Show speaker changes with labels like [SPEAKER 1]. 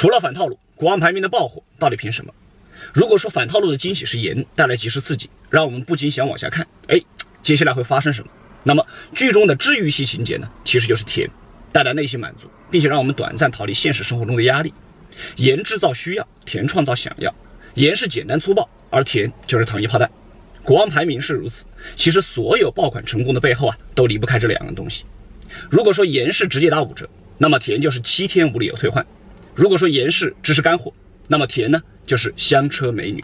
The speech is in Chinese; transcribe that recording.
[SPEAKER 1] 除了反套路，国王排名的爆火到底凭什么？如果说反套路的惊喜是盐带来及时刺激，让我们不禁想往下看，哎，接下来会发生什么？那么剧中的治愈系情节呢，其实就是甜，带来内心满足，并且让我们短暂逃离现实生活中的压力。盐制造需要，甜创造想要。盐是简单粗暴，而甜就是糖衣炮弹。国王排名是如此，其实所有爆款成功的背后啊，都离不开这两样东西。如果说盐是直接打五折，那么甜就是七天无理由退换。如果说盐是知识干货，那么甜呢就是香车美女。